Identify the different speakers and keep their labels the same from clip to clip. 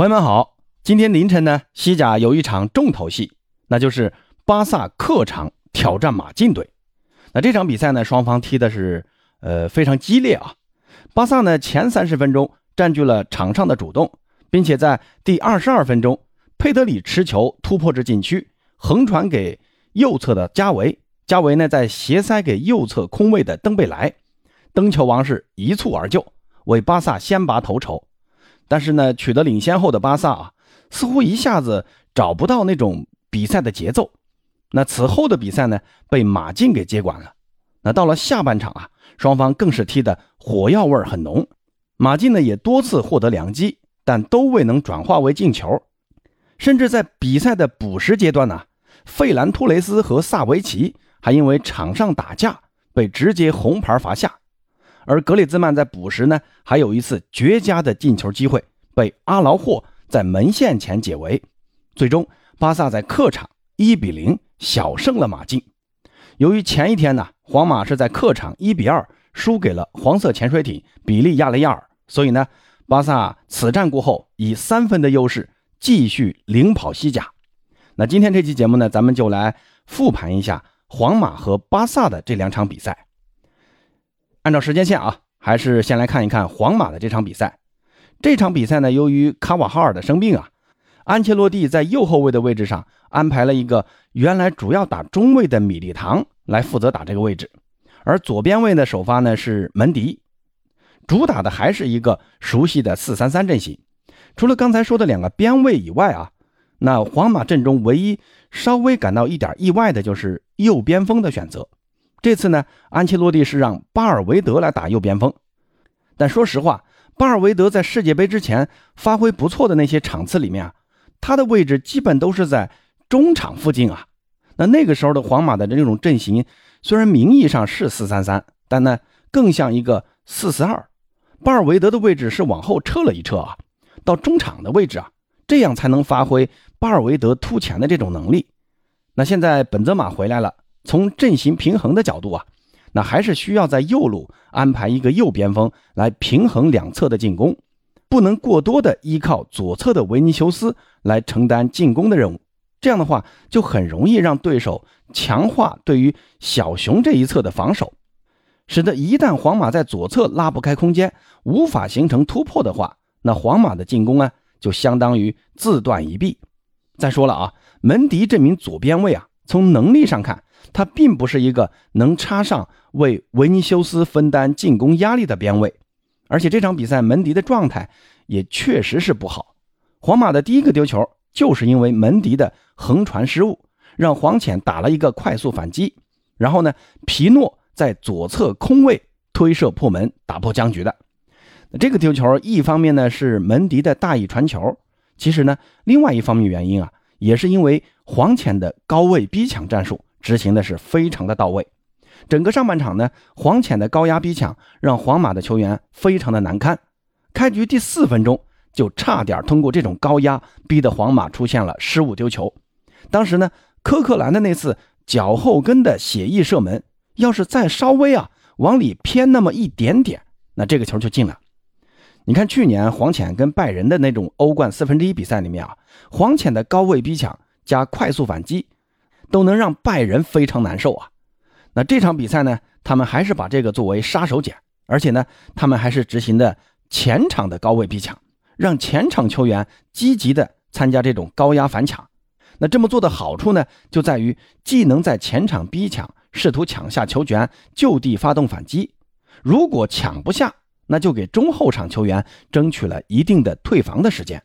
Speaker 1: 朋友们好，今天凌晨呢，西甲有一场重头戏，那就是巴萨客场挑战马竞队。那这场比赛呢，双方踢的是呃非常激烈啊。巴萨呢前三十分钟占据了场上的主动，并且在第二十二分钟，佩德里持球突破至禁区，横传给右侧的加维，加维呢在斜塞给右侧空位的登贝莱，登球王是一蹴而就，为巴萨先拔头筹。但是呢，取得领先后的巴萨啊，似乎一下子找不到那种比赛的节奏。那此后的比赛呢，被马竞给接管了。那到了下半场啊，双方更是踢的火药味很浓。马竞呢也多次获得良机，但都未能转化为进球。甚至在比赛的补时阶段呢，费兰托雷斯和萨维奇还因为场上打架被直接红牌罚下。而格里兹曼在补时呢，还有一次绝佳的进球机会，被阿劳霍在门线前解围。最终，巴萨在客场一比零小胜了马竞。由于前一天呢，皇马是在客场一比二输给了黄色潜水艇比利亚雷亚尔，所以呢，巴萨此战过后以三分的优势继续领跑西甲。那今天这期节目呢，咱们就来复盘一下皇马和巴萨的这两场比赛。按照时间线啊，还是先来看一看皇马的这场比赛。这场比赛呢，由于卡瓦哈尔的生病啊，安切洛蒂在右后卫的位置上安排了一个原来主要打中卫的米利唐来负责打这个位置，而左边卫的首发呢是门迪，主打的还是一个熟悉的四三三阵型。除了刚才说的两个边卫以外啊，那皇马阵中唯一稍微感到一点意外的就是右边锋的选择。这次呢，安切洛蒂是让巴尔维德来打右边锋，但说实话，巴尔维德在世界杯之前发挥不错的那些场次里面啊，他的位置基本都是在中场附近啊。那那个时候的皇马的这种阵型，虽然名义上是四三三，但呢更像一个四四二。巴尔维德的位置是往后撤了一撤啊，到中场的位置啊，这样才能发挥巴尔维德突前的这种能力。那现在本泽马回来了。从阵型平衡的角度啊，那还是需要在右路安排一个右边锋来平衡两侧的进攻，不能过多的依靠左侧的维尼修斯来承担进攻的任务。这样的话，就很容易让对手强化对于小熊这一侧的防守，使得一旦皇马在左侧拉不开空间，无法形成突破的话，那皇马的进攻啊，就相当于自断一臂。再说了啊，门迪这名左边卫啊，从能力上看。他并不是一个能插上为维尼修斯分担进攻压力的边卫，而且这场比赛门迪的状态也确实是不好。皇马的第一个丢球就是因为门迪的横传失误，让黄潜打了一个快速反击，然后呢，皮诺在左侧空位推射破门，打破僵局的。这个丢球一方面呢是门迪的大意传球，其实呢，另外一方面原因啊，也是因为黄潜的高位逼抢战术。执行的是非常的到位，整个上半场呢，黄潜的高压逼抢让皇马的球员非常的难堪。开局第四分钟就差点通过这种高压逼得皇马出现了失误丢球。当时呢，科克兰的那次脚后跟的写意射门，要是再稍微啊往里偏那么一点点，那这个球就进了。你看去年黄潜跟拜仁的那种欧冠四分之一比赛里面啊，黄潜的高位逼抢加快速反击。都能让拜仁非常难受啊！那这场比赛呢，他们还是把这个作为杀手锏，而且呢，他们还是执行的前场的高位逼抢，让前场球员积极的参加这种高压反抢。那这么做的好处呢，就在于既能在前场逼抢，试图抢下球权，就地发动反击；如果抢不下，那就给中后场球员争取了一定的退防的时间。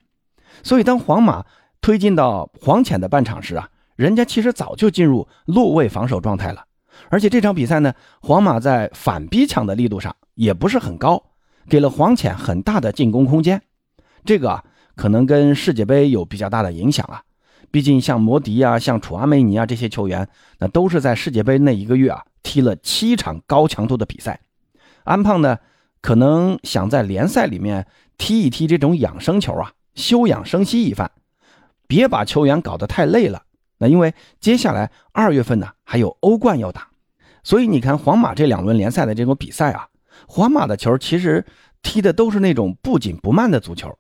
Speaker 1: 所以，当皇马推进到黄潜的半场时啊。人家其实早就进入落位防守状态了，而且这场比赛呢，皇马在反逼抢的力度上也不是很高，给了黄潜很大的进攻空间。这个啊，可能跟世界杯有比较大的影响啊。毕竟像摩迪啊、像楚阿梅尼啊这些球员，那都是在世界杯那一个月啊踢了七场高强度的比赛。安胖呢，可能想在联赛里面踢一踢这种养生球啊，休养生息一番，别把球员搞得太累了。那因为接下来二月份呢还有欧冠要打，所以你看皇马这两轮联赛的这种比赛啊，皇马的球其实踢的都是那种不紧不慢的足球，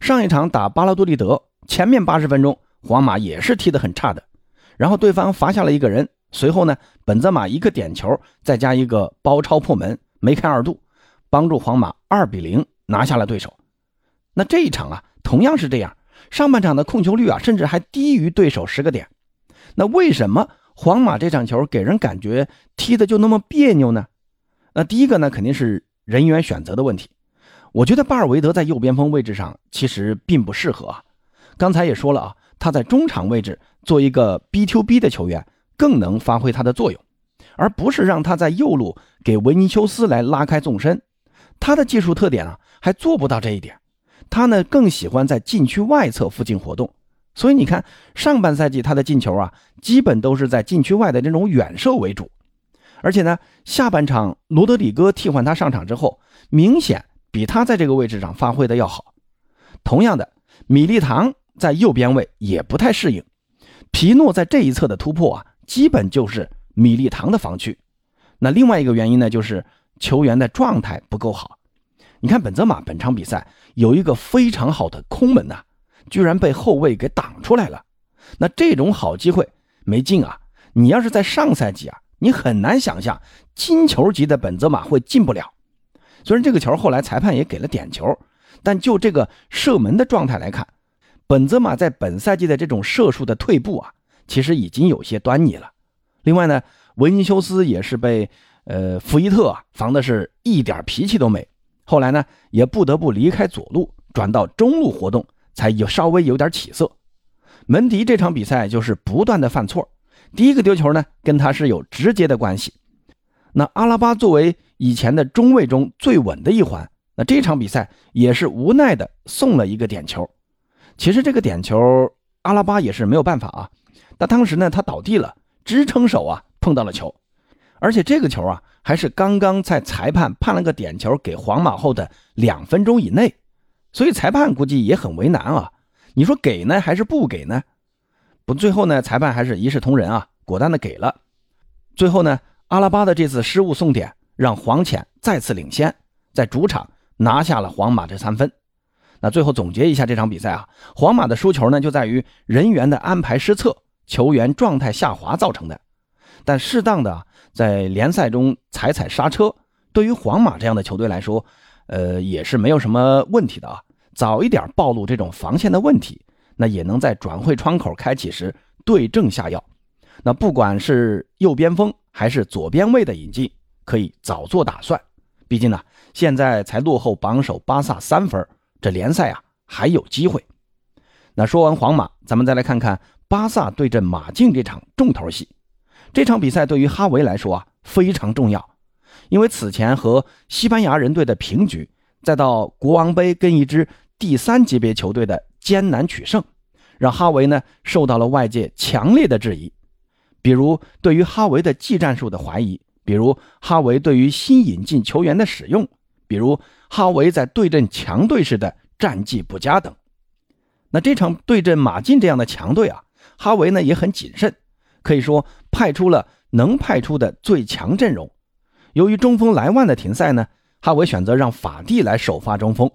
Speaker 1: 上一场打巴拉多利德，前面八十分钟，皇马也是踢得很差的。然后对方罚下了一个人，随后呢，本泽马一个点球，再加一个包抄破门，梅开二度，帮助皇马二比零拿下了对手。那这一场啊，同样是这样，上半场的控球率啊，甚至还低于对手十个点。那为什么皇马这场球给人感觉踢的就那么别扭呢？那第一个呢，肯定是人员选择的问题。我觉得巴尔维德在右边锋位置上其实并不适合啊。刚才也说了啊，他在中场位置做一个 B to B 的球员更能发挥他的作用，而不是让他在右路给维尼修斯来拉开纵深。他的技术特点啊，还做不到这一点。他呢更喜欢在禁区外侧附近活动，所以你看上半赛季他的进球啊，基本都是在禁区外的这种远射为主。而且呢，下半场罗德里戈替换他上场之后，明显。比他在这个位置上发挥的要好。同样的，米利唐在右边位也不太适应。皮诺在这一侧的突破啊，基本就是米利唐的防区。那另外一个原因呢，就是球员的状态不够好。你看本泽马本场比赛有一个非常好的空门呐，居然被后卫给挡出来了。那这种好机会没进啊！你要是在上赛季啊，你很难想象金球级的本泽马会进不了。虽然这个球后来裁判也给了点球，但就这个射门的状态来看，本泽马在本赛季的这种射术的退步啊，其实已经有些端倪了。另外呢，维尼修斯也是被呃福伊特防的是一点脾气都没，后来呢也不得不离开左路，转到中路活动，才有稍微有点起色。门迪这场比赛就是不断的犯错，第一个丢球呢跟他是有直接的关系。那阿拉巴作为以前的中卫中最稳的一环，那这场比赛也是无奈的送了一个点球。其实这个点球阿拉巴也是没有办法啊。那当时呢他倒地了，支撑手啊碰到了球，而且这个球啊还是刚刚在裁判判了个点球给皇马后的两分钟以内，所以裁判估计也很为难啊。你说给呢还是不给呢？不，最后呢裁判还是一视同仁啊，果断的给了。最后呢。阿拉巴的这次失误送点，让黄潜再次领先，在主场拿下了皇马这三分。那最后总结一下这场比赛啊，皇马的输球呢，就在于人员的安排失策，球员状态下滑造成的。但适当的在联赛中踩踩刹车，对于皇马这样的球队来说，呃，也是没有什么问题的啊。早一点暴露这种防线的问题，那也能在转会窗口开启时对症下药。那不管是右边锋还是左边卫的引进，可以早做打算。毕竟呢，现在才落后榜首巴萨三分，这联赛啊还有机会。那说完皇马，咱们再来看看巴萨对阵马竞这场重头戏。这场比赛对于哈维来说啊非常重要，因为此前和西班牙人队的平局，再到国王杯跟一支第三级别球队的艰难取胜，让哈维呢受到了外界强烈的质疑。比如对于哈维的技战术的怀疑，比如哈维对于新引进球员的使用，比如哈维在对阵强队时的战绩不佳等。那这场对阵马竞这样的强队啊，哈维呢也很谨慎，可以说派出了能派出的最强阵容。由于中锋莱万的停赛呢，哈维选择让法蒂来首发中锋。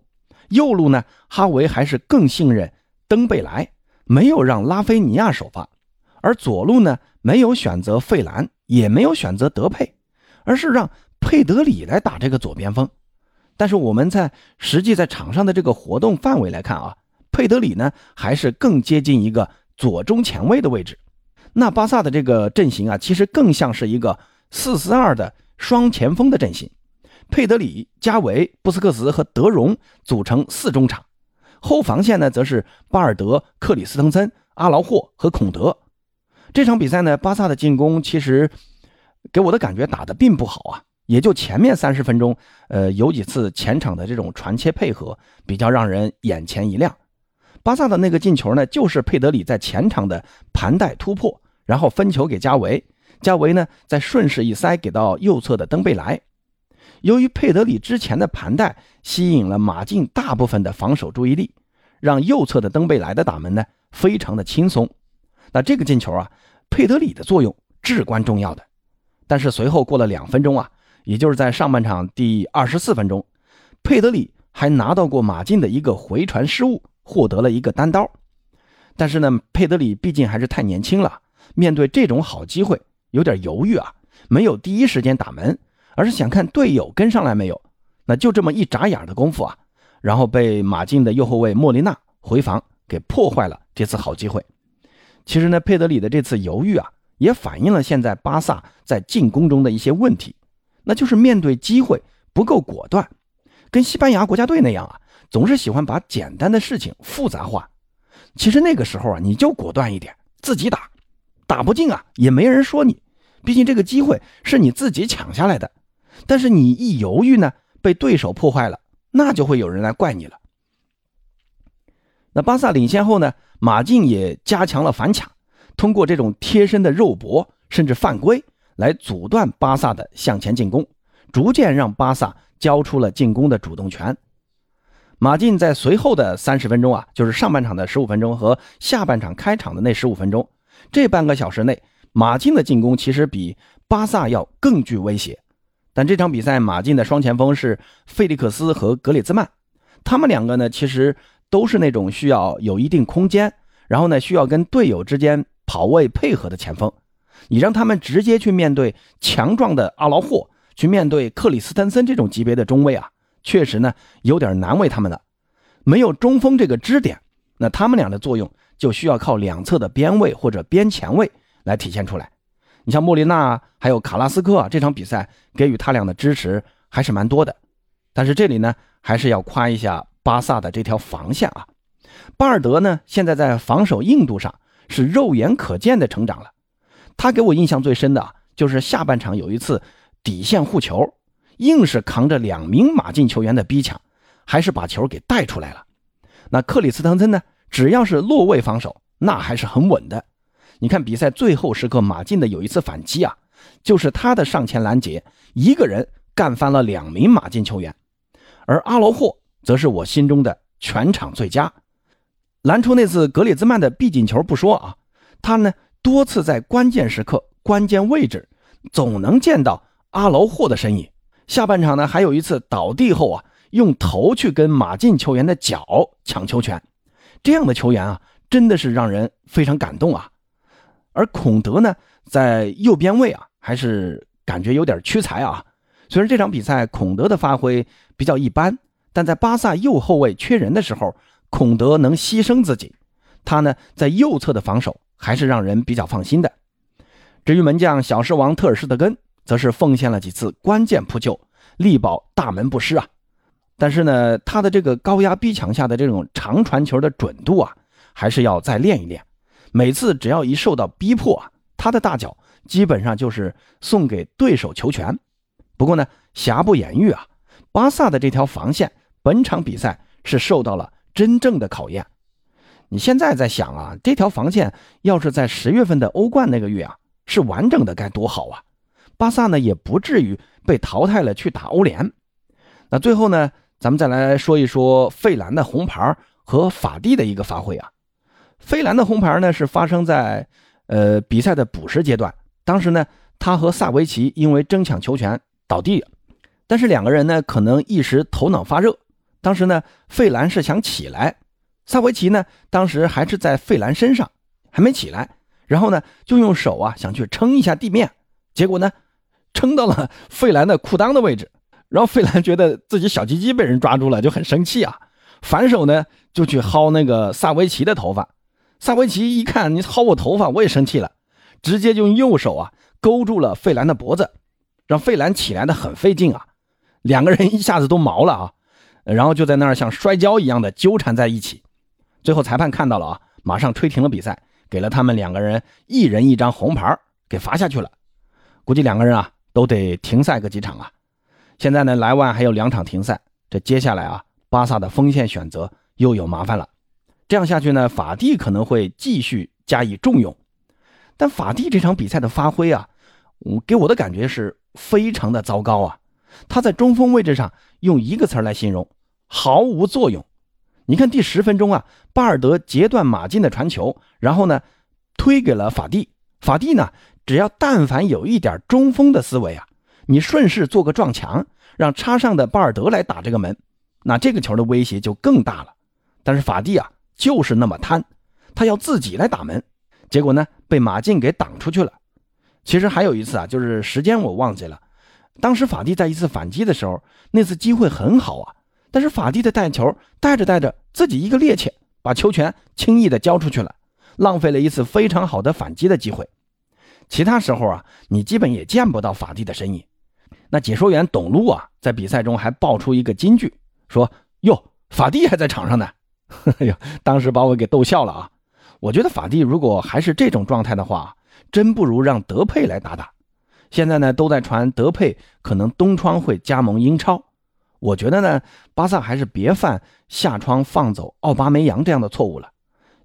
Speaker 1: 右路呢，哈维还是更信任登贝莱，没有让拉菲尼亚首发。而左路呢？没有选择费兰，也没有选择德佩，而是让佩德里来打这个左边锋。但是我们在实际在场上的这个活动范围来看啊，佩德里呢还是更接近一个左中前卫的位置。那巴萨的这个阵型啊，其实更像是一个四四二的双前锋的阵型。佩德里、加维、布斯克茨和德容组成四中场，后防线呢则是巴尔德、克里斯滕森、阿劳霍和孔德。这场比赛呢，巴萨的进攻其实给我的感觉打得并不好啊，也就前面三十分钟，呃，有几次前场的这种传切配合比较让人眼前一亮。巴萨的那个进球呢，就是佩德里在前场的盘带突破，然后分球给加维，加维呢再顺势一塞给到右侧的登贝莱。由于佩德里之前的盘带吸引了马竞大部分的防守注意力，让右侧的登贝莱的打门呢非常的轻松。那这个进球啊，佩德里的作用至关重要的。但是随后过了两分钟啊，也就是在上半场第二十四分钟，佩德里还拿到过马竞的一个回传失误，获得了一个单刀。但是呢，佩德里毕竟还是太年轻了，面对这种好机会，有点犹豫啊，没有第一时间打门，而是想看队友跟上来没有。那就这么一眨眼的功夫啊，然后被马竞的右后卫莫雷纳回防给破坏了这次好机会。其实呢，佩德里的这次犹豫啊，也反映了现在巴萨在进攻中的一些问题，那就是面对机会不够果断，跟西班牙国家队那样啊，总是喜欢把简单的事情复杂化。其实那个时候啊，你就果断一点，自己打，打不进啊，也没人说你，毕竟这个机会是你自己抢下来的。但是你一犹豫呢，被对手破坏了，那就会有人来怪你了。那巴萨领先后呢，马竞也加强了反抢，通过这种贴身的肉搏，甚至犯规来阻断巴萨的向前进攻，逐渐让巴萨交出了进攻的主动权。马竞在随后的三十分钟啊，就是上半场的十五分钟和下半场开场的那十五分钟，这半个小时内，马竞的进攻其实比巴萨要更具威胁。但这场比赛，马竞的双前锋是费利克斯和格里兹曼，他们两个呢，其实都是那种需要有一定空间，然后呢，需要跟队友之间跑位配合的前锋。你让他们直接去面对强壮的阿劳霍，去面对克里斯滕森这种级别的中卫啊。确实呢，有点难为他们了。没有中锋这个支点，那他们俩的作用就需要靠两侧的边卫或者边前卫来体现出来。你像莫里纳还有卡拉斯科啊，这场比赛给予他俩的支持还是蛮多的。但是这里呢，还是要夸一下巴萨的这条防线啊。巴尔德呢，现在在防守硬度上是肉眼可见的成长了。他给我印象最深的啊，就是下半场有一次底线护球。硬是扛着两名马竞球员的逼抢，还是把球给带出来了。那克里斯滕森呢？只要是落位防守，那还是很稳的。你看比赛最后时刻，马竞的有一次反击啊，就是他的上前拦截，一个人干翻了两名马竞球员。而阿罗霍则是我心中的全场最佳，拦出那次格里兹曼的必进球不说啊，他呢多次在关键时刻、关键位置，总能见到阿劳霍的身影。下半场呢，还有一次倒地后啊，用头去跟马竞球员的脚抢球权，这样的球员啊，真的是让人非常感动啊。而孔德呢，在右边位啊，还是感觉有点屈才啊。虽然这场比赛孔德的发挥比较一般，但在巴萨右后卫缺人的时候，孔德能牺牲自己，他呢在右侧的防守还是让人比较放心的。至于门将小狮王特尔施特根。则是奉献了几次关键扑救，力保大门不失啊。但是呢，他的这个高压逼抢下的这种长传球的准度啊，还是要再练一练。每次只要一受到逼迫啊，他的大脚基本上就是送给对手球权。不过呢，瑕不掩瑜啊，巴萨的这条防线本场比赛是受到了真正的考验。你现在在想啊，这条防线要是在十月份的欧冠那个月啊，是完整的该多好啊！巴萨呢也不至于被淘汰了去打欧联。那最后呢，咱们再来说一说费兰的红牌和法蒂的一个发挥啊。费兰的红牌呢是发生在呃比赛的补时阶段，当时呢他和萨维奇因为争抢球权倒地了，但是两个人呢可能一时头脑发热，当时呢费兰是想起来，萨维奇呢当时还是在费兰身上还没起来，然后呢就用手啊想去撑一下地面，结果呢。撑到了费兰的裤裆的位置，然后费兰觉得自己小鸡鸡被人抓住了，就很生气啊，反手呢就去薅那个萨维奇的头发。萨维奇一看你薅我头发，我也生气了，直接就用右手啊勾住了费兰的脖子，让费兰起来的很费劲啊。两个人一下子都毛了啊，然后就在那儿像摔跤一样的纠缠在一起。最后裁判看到了啊，马上吹停了比赛，给了他们两个人一人一张红牌，给罚下去了。估计两个人啊。都得停赛个几场啊！现在呢，莱万还有两场停赛，这接下来啊，巴萨的锋线选择又有麻烦了。这样下去呢，法蒂可能会继续加以重用。但法蒂这场比赛的发挥啊，给我的感觉是非常的糟糕啊！他在中锋位置上用一个词来形容，毫无作用。你看第十分钟啊，巴尔德截断马竞的传球，然后呢，推给了法蒂，法蒂呢。只要但凡有一点中锋的思维啊，你顺势做个撞墙，让插上的巴尔德来打这个门，那这个球的威胁就更大了。但是法蒂啊就是那么贪，他要自己来打门，结果呢被马竞给挡出去了。其实还有一次啊，就是时间我忘记了，当时法蒂在一次反击的时候，那次机会很好啊，但是法蒂的带球带着带着自己一个趔趄，把球权轻易的交出去了，浪费了一次非常好的反击的机会。其他时候啊，你基本也见不到法蒂的身影。那解说员董路啊，在比赛中还爆出一个金句，说：“哟，法蒂还在场上呢。”哎呦，当时把我给逗笑了啊！我觉得法蒂如果还是这种状态的话，真不如让德佩来打打。现在呢，都在传德佩可能冬窗会加盟英超。我觉得呢，巴萨还是别犯下窗放走奥巴梅扬这样的错误了。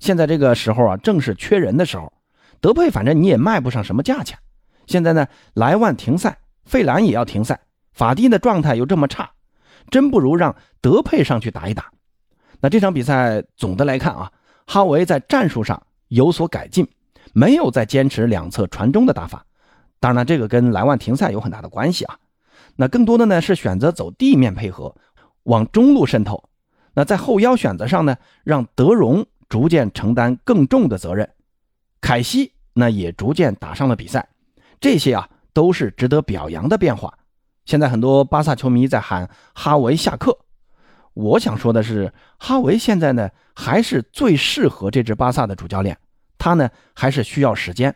Speaker 1: 现在这个时候啊，正是缺人的时候。德佩反正你也卖不上什么价钱。现在呢，莱万停赛，费兰也要停赛，法蒂的状态又这么差，真不如让德佩上去打一打。那这场比赛总的来看啊，哈维在战术上有所改进，没有再坚持两侧传中的打法。当然了，这个跟莱万停赛有很大的关系啊。那更多的呢是选择走地面配合，往中路渗透。那在后腰选择上呢，让德容逐渐承担更重的责任，凯西那也逐渐打上了比赛。这些啊都是值得表扬的变化。现在很多巴萨球迷在喊哈维下课。我想说的是，哈维现在呢还是最适合这支巴萨的主教练，他呢还是需要时间，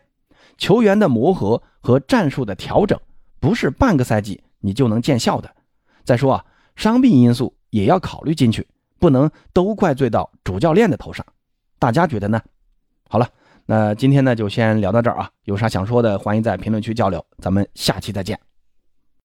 Speaker 1: 球员的磨合和战术的调整不是半个赛季你就能见效的。再说啊，伤病因素也要考虑进去，不能都怪罪到主教练的头上。大家觉得呢？好了，那今天呢就先聊到这儿啊，有啥想说的，欢迎在评论区交流，咱们下期再见。